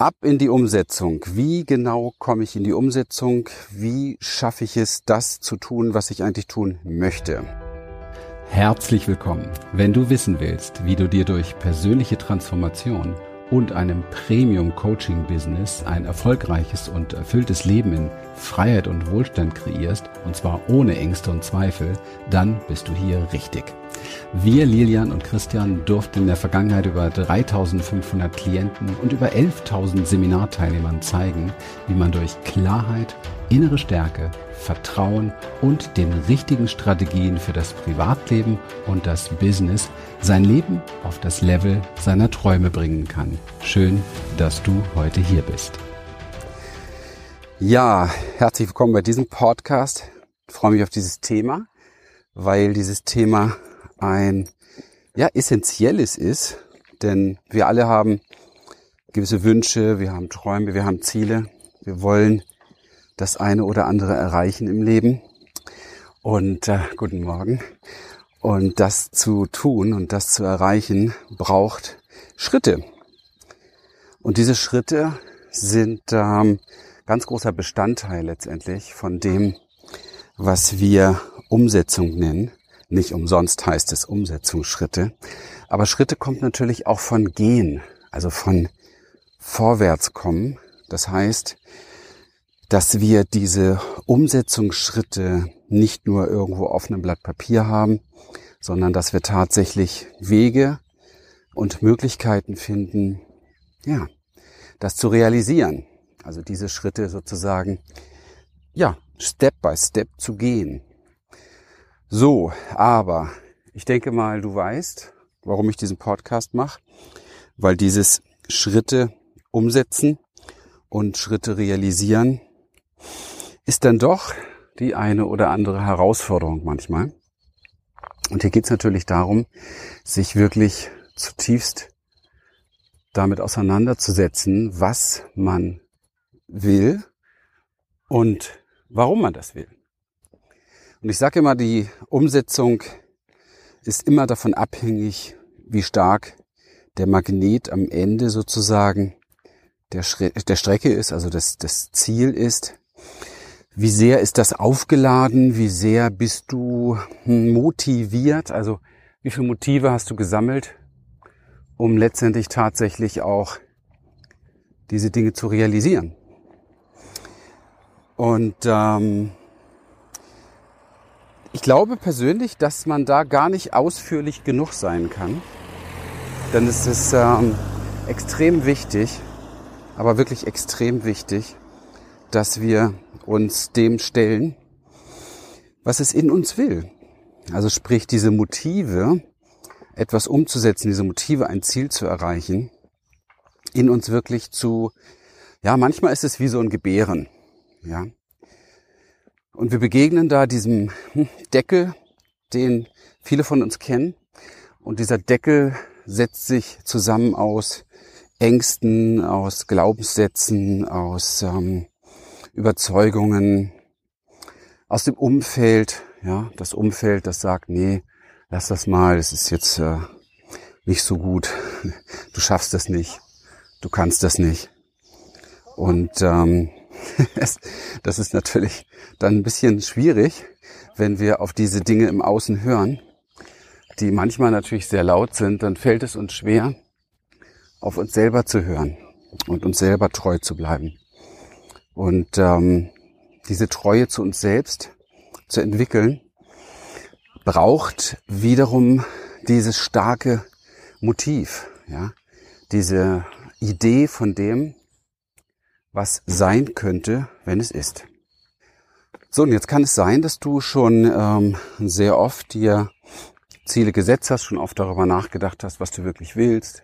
Ab in die Umsetzung. Wie genau komme ich in die Umsetzung? Wie schaffe ich es, das zu tun, was ich eigentlich tun möchte? Herzlich willkommen. Wenn du wissen willst, wie du dir durch persönliche Transformation und einem Premium-Coaching-Business ein erfolgreiches und erfülltes Leben in Freiheit und Wohlstand kreierst, und zwar ohne Ängste und Zweifel, dann bist du hier richtig. Wir, Lilian und Christian, durften in der Vergangenheit über 3500 Klienten und über 11.000 Seminarteilnehmern zeigen, wie man durch Klarheit, innere Stärke, Vertrauen und den richtigen Strategien für das Privatleben und das Business sein Leben auf das Level seiner Träume bringen kann. Schön, dass du heute hier bist. Ja, herzlich willkommen bei diesem Podcast. Ich freue mich auf dieses Thema, weil dieses Thema ein ja, essentielles ist, denn wir alle haben gewisse Wünsche, wir haben Träume, wir haben Ziele, wir wollen das eine oder andere erreichen im Leben. Und äh, guten Morgen. Und das zu tun und das zu erreichen braucht Schritte. Und diese Schritte sind ähm, ganz großer Bestandteil letztendlich von dem, was wir Umsetzung nennen. Nicht umsonst heißt es Umsetzungsschritte. Aber Schritte kommt natürlich auch von Gehen, also von vorwärts kommen. Das heißt, dass wir diese Umsetzungsschritte nicht nur irgendwo auf einem Blatt Papier haben, sondern dass wir tatsächlich Wege und Möglichkeiten finden, ja, das zu realisieren. Also diese Schritte sozusagen, ja, Step by Step zu gehen. So, aber ich denke mal, du weißt, warum ich diesen Podcast mache, weil dieses Schritte umsetzen und Schritte realisieren ist dann doch die eine oder andere Herausforderung manchmal. Und hier geht es natürlich darum, sich wirklich zutiefst damit auseinanderzusetzen, was man will und warum man das will. Und ich sage immer, die Umsetzung ist immer davon abhängig, wie stark der Magnet am Ende sozusagen der, der Strecke ist, also das, das Ziel ist. Wie sehr ist das aufgeladen? Wie sehr bist du motiviert? Also wie viele Motive hast du gesammelt, um letztendlich tatsächlich auch diese Dinge zu realisieren? Und ähm, ich glaube persönlich, dass man da gar nicht ausführlich genug sein kann. Denn es ist ähm, extrem wichtig, aber wirklich extrem wichtig, dass wir uns dem stellen, was es in uns will. Also sprich diese Motive, etwas umzusetzen, diese Motive, ein Ziel zu erreichen, in uns wirklich zu, ja, manchmal ist es wie so ein Gebären, ja. Und wir begegnen da diesem Deckel, den viele von uns kennen. Und dieser Deckel setzt sich zusammen aus Ängsten, aus Glaubenssätzen, aus ähm, Überzeugungen, aus dem Umfeld. Ja, das Umfeld, das sagt, nee, lass das mal, es ist jetzt äh, nicht so gut. Du schaffst das nicht. Du kannst das nicht. Und ähm, das ist natürlich dann ein bisschen schwierig, wenn wir auf diese Dinge im Außen hören, die manchmal natürlich sehr laut sind, dann fällt es uns schwer, auf uns selber zu hören und uns selber treu zu bleiben. Und ähm, diese Treue zu uns selbst zu entwickeln, braucht wiederum dieses starke Motiv, ja, diese Idee von dem, was sein könnte, wenn es ist. So, und jetzt kann es sein, dass du schon ähm, sehr oft dir Ziele gesetzt hast, schon oft darüber nachgedacht hast, was du wirklich willst.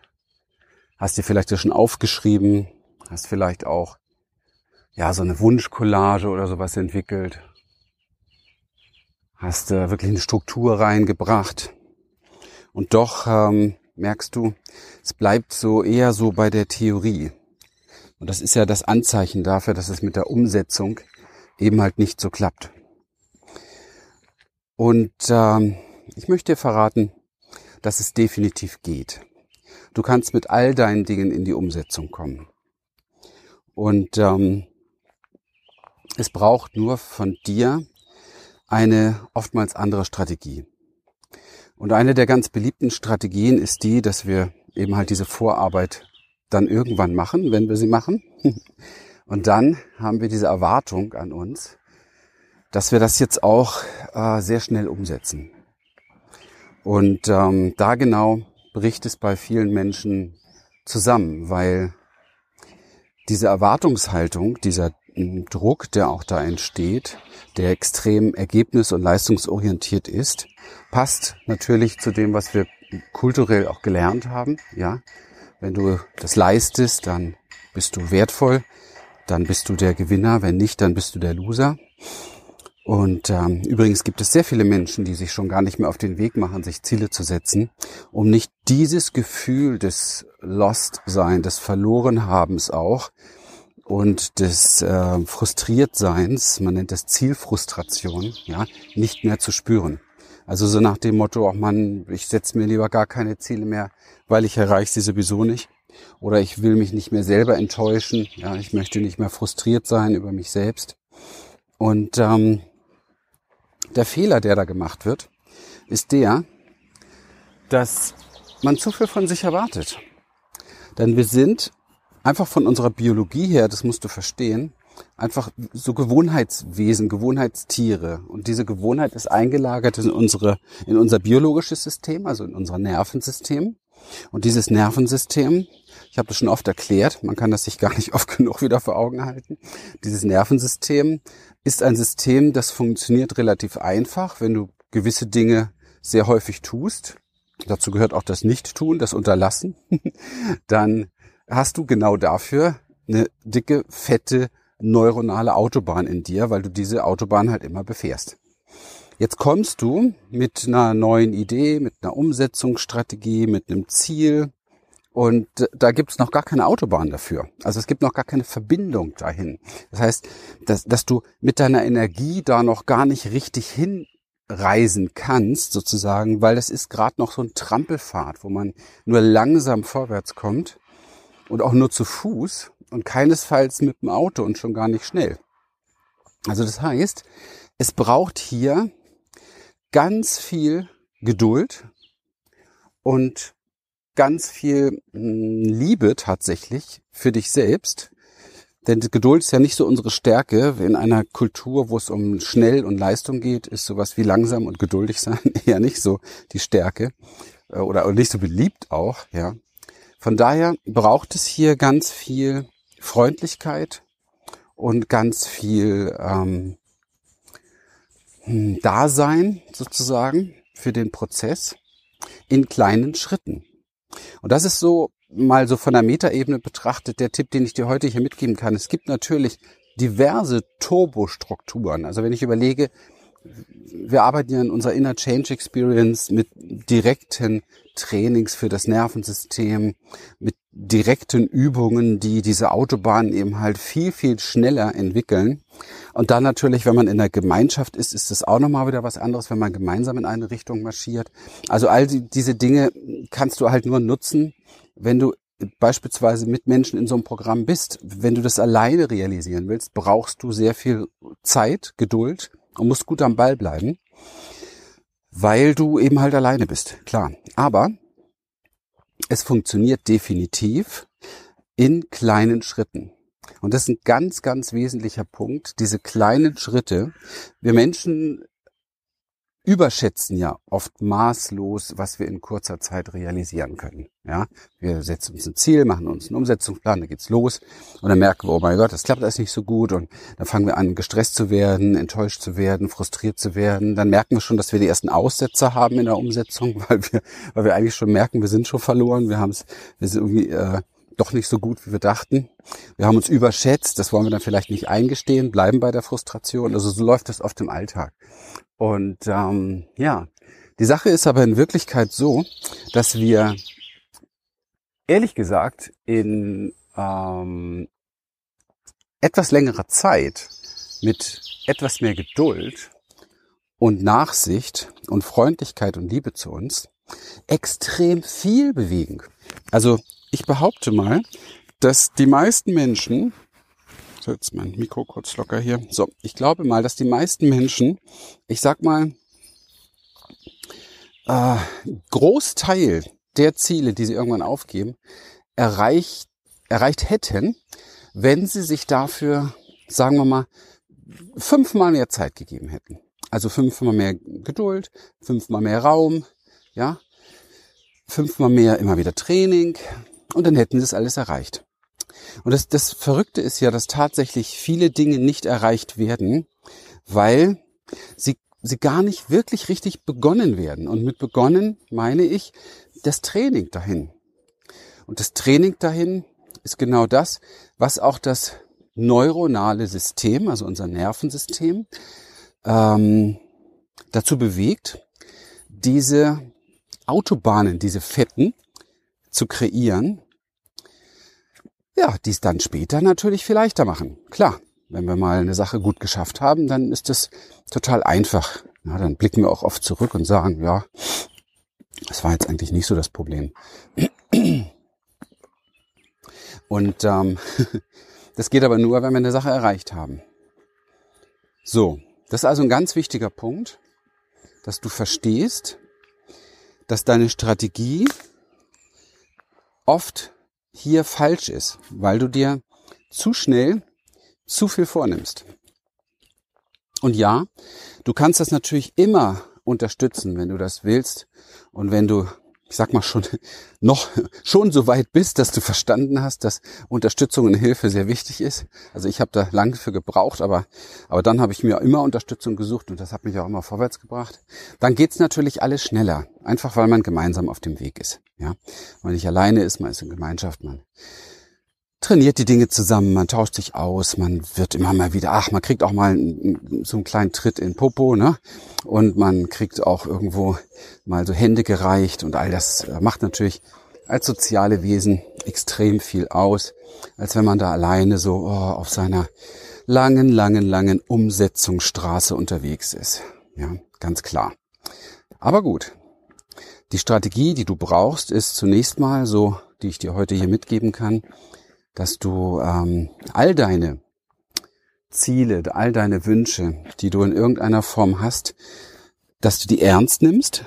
Hast dir vielleicht ja schon aufgeschrieben, hast vielleicht auch ja so eine Wunschcollage oder sowas entwickelt. Hast äh, wirklich eine Struktur reingebracht. Und doch ähm, merkst du, es bleibt so eher so bei der Theorie. Und das ist ja das Anzeichen dafür, dass es mit der Umsetzung eben halt nicht so klappt. Und ähm, ich möchte dir verraten, dass es definitiv geht. Du kannst mit all deinen Dingen in die Umsetzung kommen. Und ähm, es braucht nur von dir eine oftmals andere Strategie. Und eine der ganz beliebten Strategien ist die, dass wir eben halt diese Vorarbeit dann irgendwann machen, wenn wir sie machen. Und dann haben wir diese Erwartung an uns, dass wir das jetzt auch äh, sehr schnell umsetzen. Und ähm, da genau bricht es bei vielen Menschen zusammen, weil diese Erwartungshaltung, dieser Druck, der auch da entsteht, der extrem ergebnis- und leistungsorientiert ist, passt natürlich zu dem, was wir kulturell auch gelernt haben. Ja, wenn du das leistest, dann bist du wertvoll, dann bist du der Gewinner. Wenn nicht, dann bist du der Loser. Und ähm, übrigens gibt es sehr viele Menschen, die sich schon gar nicht mehr auf den Weg machen, sich Ziele zu setzen, um nicht dieses Gefühl des Lost-Sein, des Verlorenhabens auch und des äh, Frustriertseins, man nennt das Zielfrustration, ja, nicht mehr zu spüren. Also so nach dem Motto, auch man, ich setze mir lieber gar keine Ziele mehr, weil ich erreiche sie sowieso nicht. Oder ich will mich nicht mehr selber enttäuschen. Ja, ich möchte nicht mehr frustriert sein über mich selbst. Und ähm, der Fehler, der da gemacht wird, ist der, dass man zu viel von sich erwartet. Denn wir sind einfach von unserer Biologie her, das musst du verstehen, einfach so Gewohnheitswesen, Gewohnheitstiere. Und diese Gewohnheit ist eingelagert in unsere, in unser biologisches System, also in unser Nervensystem. Und dieses Nervensystem, ich habe das schon oft erklärt, man kann das sich gar nicht oft genug wieder vor Augen halten. Dieses Nervensystem ist ein System, das funktioniert relativ einfach, wenn du gewisse Dinge sehr häufig tust. Dazu gehört auch das Nicht-Tun, das Unterlassen. Dann hast du genau dafür eine dicke, fette neuronale Autobahn in dir, weil du diese Autobahn halt immer befährst. Jetzt kommst du mit einer neuen Idee, mit einer Umsetzungsstrategie, mit einem Ziel und da gibt's noch gar keine Autobahn dafür. Also es gibt noch gar keine Verbindung dahin. Das heißt, dass, dass du mit deiner Energie da noch gar nicht richtig hinreisen kannst, sozusagen, weil das ist gerade noch so ein Trampelfahrt, wo man nur langsam vorwärts kommt und auch nur zu Fuß und keinesfalls mit dem Auto und schon gar nicht schnell. Also das heißt, es braucht hier ganz viel Geduld und ganz viel hm, Liebe tatsächlich für dich selbst. Denn Geduld ist ja nicht so unsere Stärke. In einer Kultur, wo es um schnell und Leistung geht, ist sowas wie langsam und geduldig sein eher nicht so die Stärke äh, oder nicht so beliebt auch, ja. Von daher braucht es hier ganz viel Freundlichkeit und ganz viel ähm, hm, Dasein sozusagen für den Prozess in kleinen Schritten. Und das ist so mal so von der Metaebene betrachtet der Tipp, den ich dir heute hier mitgeben kann. Es gibt natürlich diverse Turbostrukturen. Also wenn ich überlege, wir arbeiten ja in unserer Inner Change Experience mit direkten Trainings für das Nervensystem, mit direkten Übungen, die diese Autobahnen eben halt viel, viel schneller entwickeln. Und dann natürlich, wenn man in der Gemeinschaft ist, ist es auch nochmal wieder was anderes, wenn man gemeinsam in eine Richtung marschiert. Also all die, diese Dinge kannst du halt nur nutzen, wenn du beispielsweise mit Menschen in so einem Programm bist. Wenn du das alleine realisieren willst, brauchst du sehr viel Zeit, Geduld und musst gut am Ball bleiben, weil du eben halt alleine bist. Klar. Aber es funktioniert definitiv in kleinen Schritten. Und das ist ein ganz, ganz wesentlicher Punkt, diese kleinen Schritte. Wir Menschen überschätzen ja oft maßlos, was wir in kurzer Zeit realisieren können. Ja, wir setzen uns ein Ziel, machen uns einen Umsetzungsplan, dann geht's los und dann merken wir, oh mein Gott, das klappt alles nicht so gut und dann fangen wir an, gestresst zu werden, enttäuscht zu werden, frustriert zu werden. Dann merken wir schon, dass wir die ersten Aussetzer haben in der Umsetzung, weil wir, weil wir eigentlich schon merken, wir sind schon verloren, wir haben es, wir sind irgendwie äh, doch nicht so gut, wie wir dachten. Wir haben uns überschätzt, das wollen wir dann vielleicht nicht eingestehen, bleiben bei der Frustration. Also so läuft das oft im Alltag. Und ähm, ja, die Sache ist aber in Wirklichkeit so, dass wir ehrlich gesagt in ähm, etwas längerer Zeit mit etwas mehr Geduld und Nachsicht und Freundlichkeit und Liebe zu uns extrem viel bewegen. Also ich behaupte mal, dass die meisten Menschen mache jetzt mein Mikro kurz locker hier. So, ich glaube mal, dass die meisten Menschen, ich sag mal, äh, Großteil der Ziele, die sie irgendwann aufgeben, erreicht, erreicht hätten, wenn sie sich dafür, sagen wir mal, fünfmal mehr Zeit gegeben hätten. Also fünfmal mehr Geduld, fünfmal mehr Raum, ja, fünfmal mehr immer wieder Training und dann hätten sie es alles erreicht. Und das, das Verrückte ist ja, dass tatsächlich viele Dinge nicht erreicht werden, weil sie, sie gar nicht wirklich richtig begonnen werden. Und mit begonnen meine ich das Training dahin. Und das Training dahin ist genau das, was auch das neuronale System, also unser Nervensystem, ähm, dazu bewegt, diese Autobahnen, diese Fetten zu kreieren, ja, die es dann später natürlich viel leichter machen. Klar, wenn wir mal eine Sache gut geschafft haben, dann ist das total einfach. Ja, dann blicken wir auch oft zurück und sagen, ja, das war jetzt eigentlich nicht so das Problem. Und ähm, das geht aber nur, wenn wir eine Sache erreicht haben. So, das ist also ein ganz wichtiger Punkt, dass du verstehst, dass deine Strategie oft hier falsch ist, weil du dir zu schnell zu viel vornimmst. Und ja, du kannst das natürlich immer unterstützen, wenn du das willst und wenn du ich sag mal schon noch schon so weit bist, dass du verstanden hast, dass Unterstützung und Hilfe sehr wichtig ist. Also ich habe da lange für gebraucht, aber aber dann habe ich mir immer Unterstützung gesucht und das hat mich auch immer vorwärts gebracht. Dann geht's natürlich alles schneller, einfach weil man gemeinsam auf dem Weg ist. Ja, man nicht alleine ist, man ist in Gemeinschaft, man trainiert die Dinge zusammen, man tauscht sich aus, man wird immer mal wieder, ach, man kriegt auch mal so einen kleinen Tritt in Popo, ne? Und man kriegt auch irgendwo mal so Hände gereicht und all das äh, macht natürlich als soziale Wesen extrem viel aus, als wenn man da alleine so oh, auf seiner langen, langen, langen Umsetzungsstraße unterwegs ist. Ja, ganz klar. Aber gut. Die Strategie, die du brauchst, ist zunächst mal so, die ich dir heute hier mitgeben kann, dass du ähm, all deine Ziele, all deine Wünsche, die du in irgendeiner Form hast, dass du die ernst nimmst,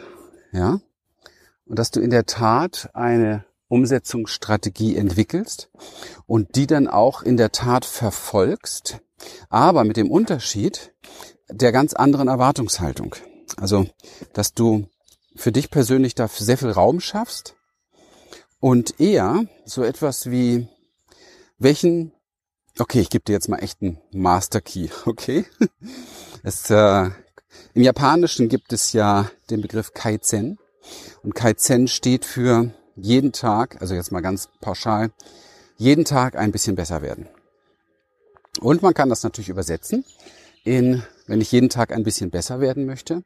ja, und dass du in der Tat eine Umsetzungsstrategie entwickelst und die dann auch in der Tat verfolgst, aber mit dem Unterschied der ganz anderen Erwartungshaltung. Also, dass du für dich persönlich da sehr viel Raum schaffst und eher so etwas wie welchen, okay, ich gebe dir jetzt mal echt einen Master Key, okay? Es, äh, Im Japanischen gibt es ja den Begriff Kaizen und Kaizen steht für jeden Tag, also jetzt mal ganz pauschal, jeden Tag ein bisschen besser werden. Und man kann das natürlich übersetzen in, wenn ich jeden Tag ein bisschen besser werden möchte,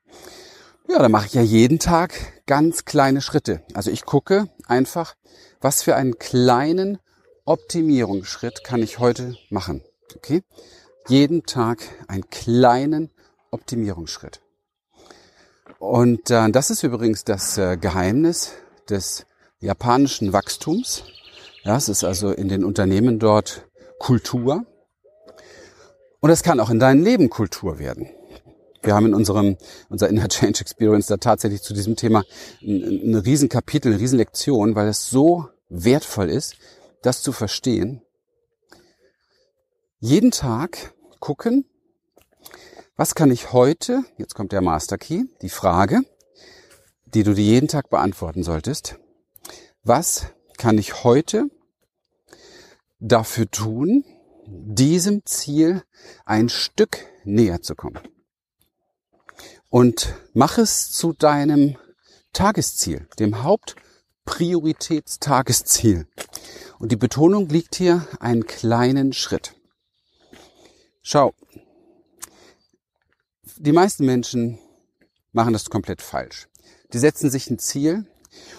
ja, dann mache ich ja jeden Tag ganz kleine Schritte. Also ich gucke einfach, was für einen kleinen Optimierungsschritt kann ich heute machen? Okay? Jeden Tag einen kleinen Optimierungsschritt. Und äh, das ist übrigens das äh, Geheimnis des japanischen Wachstums. Ja, es ist also in den Unternehmen dort Kultur. Und es kann auch in deinem Leben Kultur werden. Wir haben in unserem, unserer Inner Change Experience da tatsächlich zu diesem Thema ein, ein Riesenkapitel, eine Riesenlektion, weil es so wertvoll ist, das zu verstehen, jeden Tag gucken, was kann ich heute, jetzt kommt der Master Key, die Frage, die du dir jeden Tag beantworten solltest, was kann ich heute dafür tun, diesem Ziel ein Stück näher zu kommen? Und mach es zu deinem Tagesziel, dem Hauptprioritätstagesziel. Und die Betonung liegt hier einen kleinen Schritt. Schau, die meisten Menschen machen das komplett falsch. Die setzen sich ein Ziel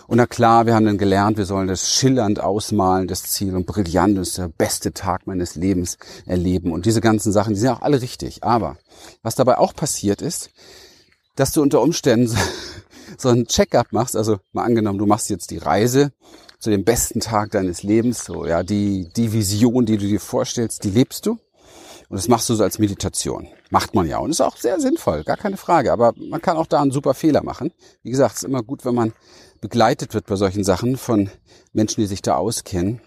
und na klar, wir haben dann gelernt, wir sollen das schillernd ausmalen, das Ziel und brillant, ist der beste Tag meines Lebens erleben und diese ganzen Sachen, die sind auch alle richtig. Aber was dabei auch passiert ist, dass du unter Umständen so ein Check-up machst, also mal angenommen, du machst jetzt die Reise zu dem besten Tag deines Lebens, so, ja, die, die Vision, die du dir vorstellst, die lebst du. Und das machst du so als Meditation. Macht man ja und ist auch sehr sinnvoll, gar keine Frage. Aber man kann auch da einen super Fehler machen. Wie gesagt, es ist immer gut, wenn man begleitet wird bei solchen Sachen von Menschen, die sich da auskennen.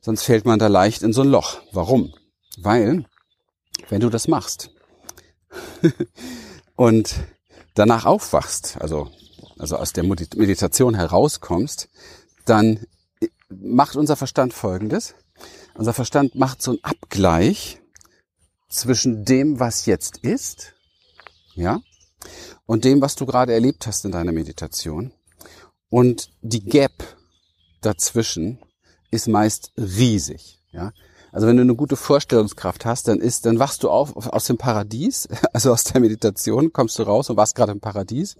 Sonst fällt man da leicht in so ein Loch. Warum? Weil, wenn du das machst und danach aufwachst, also, also aus der Meditation herauskommst, dann macht unser Verstand Folgendes. Unser Verstand macht so einen Abgleich zwischen dem, was jetzt ist, ja, und dem, was du gerade erlebt hast in deiner Meditation. Und die Gap dazwischen ist meist riesig, ja. Also wenn du eine gute Vorstellungskraft hast, dann ist, dann wachst du auf aus dem Paradies, also aus der Meditation, kommst du raus und warst gerade im Paradies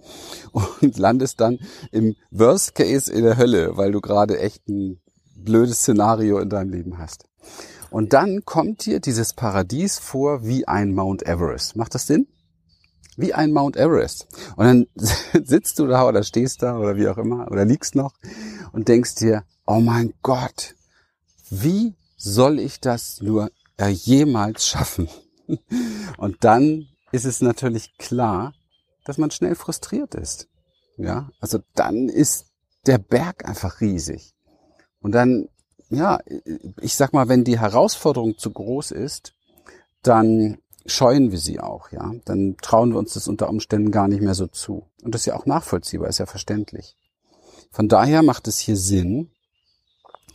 und landest dann im Worst Case in der Hölle, weil du gerade echt ein blödes Szenario in deinem Leben hast. Und dann kommt dir dieses Paradies vor wie ein Mount Everest. Macht das Sinn? Wie ein Mount Everest. Und dann sitzt du da oder stehst da oder wie auch immer oder liegst noch und denkst dir, oh mein Gott, wie soll ich das nur jemals schaffen? Und dann ist es natürlich klar, dass man schnell frustriert ist. Ja, also dann ist der Berg einfach riesig. Und dann, ja, ich sag mal, wenn die Herausforderung zu groß ist, dann scheuen wir sie auch, ja. Dann trauen wir uns das unter Umständen gar nicht mehr so zu. Und das ist ja auch nachvollziehbar, ist ja verständlich. Von daher macht es hier Sinn,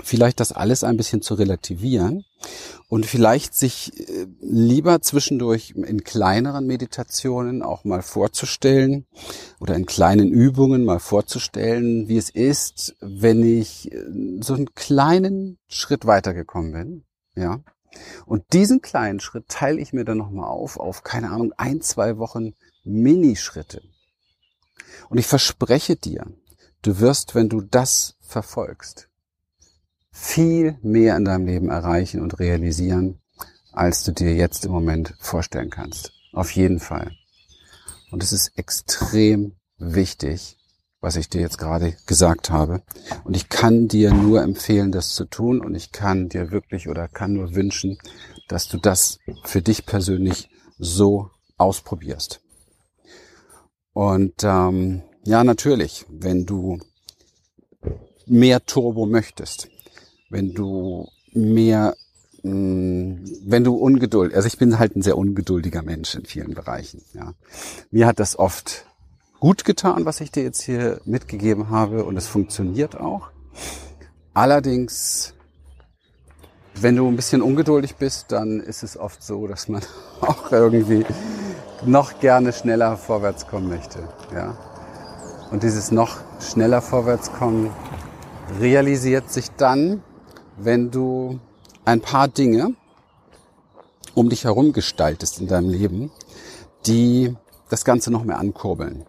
vielleicht das alles ein bisschen zu relativieren und vielleicht sich äh, lieber zwischendurch in kleineren Meditationen auch mal vorzustellen oder in kleinen Übungen mal vorzustellen, wie es ist, wenn ich äh, so einen kleinen Schritt weitergekommen bin, ja. Und diesen kleinen Schritt teile ich mir dann nochmal auf, auf, keine Ahnung, ein, zwei Wochen Minischritte. Und ich verspreche dir, du wirst, wenn du das verfolgst, viel mehr in deinem Leben erreichen und realisieren, als du dir jetzt im Moment vorstellen kannst. Auf jeden Fall. Und es ist extrem wichtig, was ich dir jetzt gerade gesagt habe. Und ich kann dir nur empfehlen, das zu tun. Und ich kann dir wirklich oder kann nur wünschen, dass du das für dich persönlich so ausprobierst. Und ähm, ja, natürlich, wenn du mehr Turbo möchtest, wenn du mehr, mh, mm, wenn du Ungeduld, also ich bin halt ein sehr ungeduldiger Mensch in vielen Bereichen. Ja. Mir hat das oft gut getan, was ich dir jetzt hier mitgegeben habe und es funktioniert auch. Allerdings, wenn du ein bisschen ungeduldig bist, dann ist es oft so, dass man auch irgendwie noch gerne schneller vorwärts kommen möchte. Ja. Und dieses noch schneller vorwärts kommen realisiert sich dann, wenn du ein paar Dinge um dich herum gestaltest in deinem Leben, die das Ganze noch mehr ankurbeln.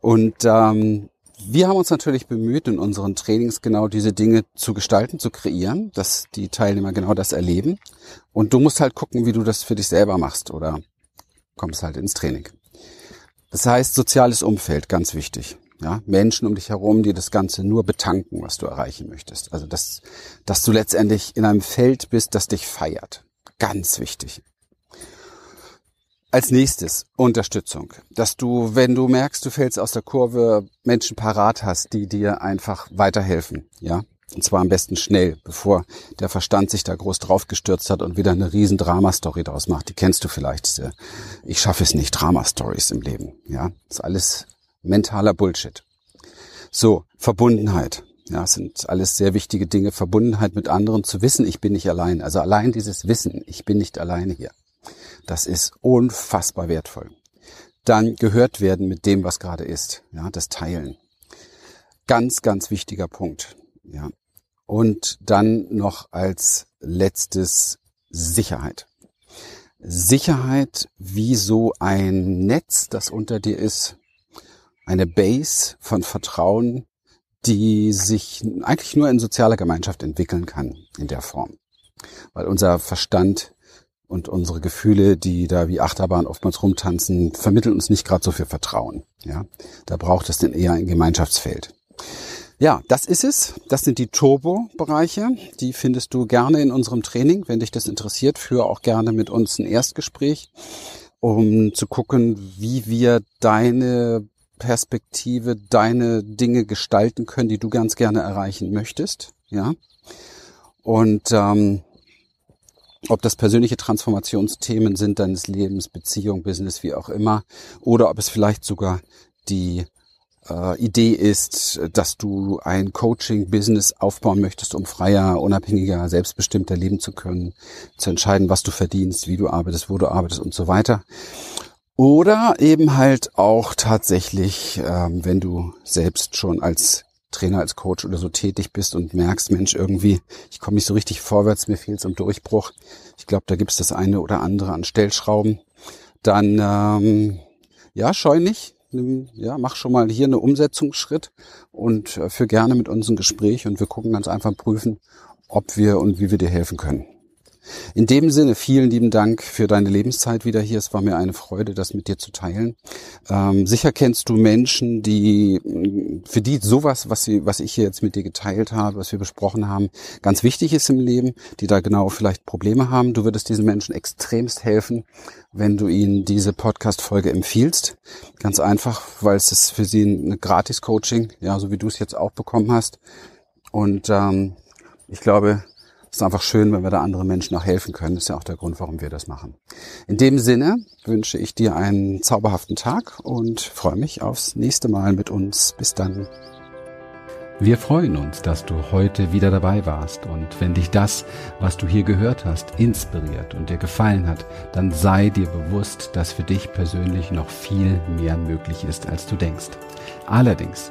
Und ähm, wir haben uns natürlich bemüht, in unseren Trainings genau diese Dinge zu gestalten, zu kreieren, dass die Teilnehmer genau das erleben. Und du musst halt gucken, wie du das für dich selber machst oder kommst halt ins Training. Das heißt, soziales Umfeld, ganz wichtig. Ja, Menschen um dich herum, die das Ganze nur betanken, was du erreichen möchtest. Also, dass, dass du letztendlich in einem Feld bist, das dich feiert. Ganz wichtig. Als nächstes Unterstützung, dass du, wenn du merkst, du fällst aus der Kurve, Menschen parat hast, die dir einfach weiterhelfen, ja. Und zwar am besten schnell, bevor der Verstand sich da groß draufgestürzt hat und wieder eine riesen Drama-Story draus macht. Die kennst du vielleicht. Ich schaffe es nicht, Drama-Stories im Leben, ja. Das ist alles mentaler Bullshit. So, Verbundenheit. Ja, sind alles sehr wichtige Dinge. Verbundenheit mit anderen, zu wissen, ich bin nicht allein. Also allein dieses Wissen, ich bin nicht alleine hier. Das ist unfassbar wertvoll. Dann gehört werden mit dem, was gerade ist. Ja, das Teilen. Ganz, ganz wichtiger Punkt. Ja. Und dann noch als letztes Sicherheit. Sicherheit wie so ein Netz, das unter dir ist, eine Base von Vertrauen, die sich eigentlich nur in sozialer Gemeinschaft entwickeln kann in der Form. Weil unser Verstand und unsere Gefühle, die da wie Achterbahn oftmals rumtanzen, vermitteln uns nicht gerade so viel Vertrauen. Ja, da braucht es denn eher ein Gemeinschaftsfeld. Ja, das ist es. Das sind die Turbo-Bereiche. Die findest du gerne in unserem Training. Wenn dich das interessiert, führe auch gerne mit uns ein Erstgespräch, um zu gucken, wie wir deine Perspektive, deine Dinge gestalten können, die du ganz gerne erreichen möchtest. Ja. Und ähm, ob das persönliche Transformationsthemen sind deines Lebens, Beziehung, Business, wie auch immer, oder ob es vielleicht sogar die äh, Idee ist, dass du ein Coaching-Business aufbauen möchtest, um freier, unabhängiger, selbstbestimmter leben zu können, zu entscheiden, was du verdienst, wie du arbeitest, wo du arbeitest und so weiter. Oder eben halt auch tatsächlich, ähm, wenn du selbst schon als Trainer, als Coach oder so tätig bist und merkst, Mensch, irgendwie, ich komme nicht so richtig vorwärts, mir fehlt es um Durchbruch. Ich glaube, da gibt es das eine oder andere an Stellschrauben. Dann, ähm, ja, scheu nicht. Ja, mach schon mal hier eine Umsetzungsschritt und äh, für gerne mit uns ein Gespräch und wir gucken ganz einfach prüfen, ob wir und wie wir dir helfen können. In dem Sinne, vielen lieben Dank für deine Lebenszeit wieder hier. Es war mir eine Freude, das mit dir zu teilen. Ähm, sicher kennst du Menschen, die, für die sowas, was, sie, was ich hier jetzt mit dir geteilt habe, was wir besprochen haben, ganz wichtig ist im Leben, die da genau vielleicht Probleme haben. Du würdest diesen Menschen extremst helfen, wenn du ihnen diese Podcast-Folge empfiehlst. Ganz einfach, weil es ist für sie ein Gratis-Coaching, ja, so wie du es jetzt auch bekommen hast. Und ähm, ich glaube, ist einfach schön, wenn wir da anderen Menschen auch helfen können. Das ist ja auch der Grund, warum wir das machen. In dem Sinne wünsche ich dir einen zauberhaften Tag und freue mich aufs nächste Mal mit uns. Bis dann. Wir freuen uns, dass du heute wieder dabei warst und wenn dich das, was du hier gehört hast, inspiriert und dir gefallen hat, dann sei dir bewusst, dass für dich persönlich noch viel mehr möglich ist, als du denkst. Allerdings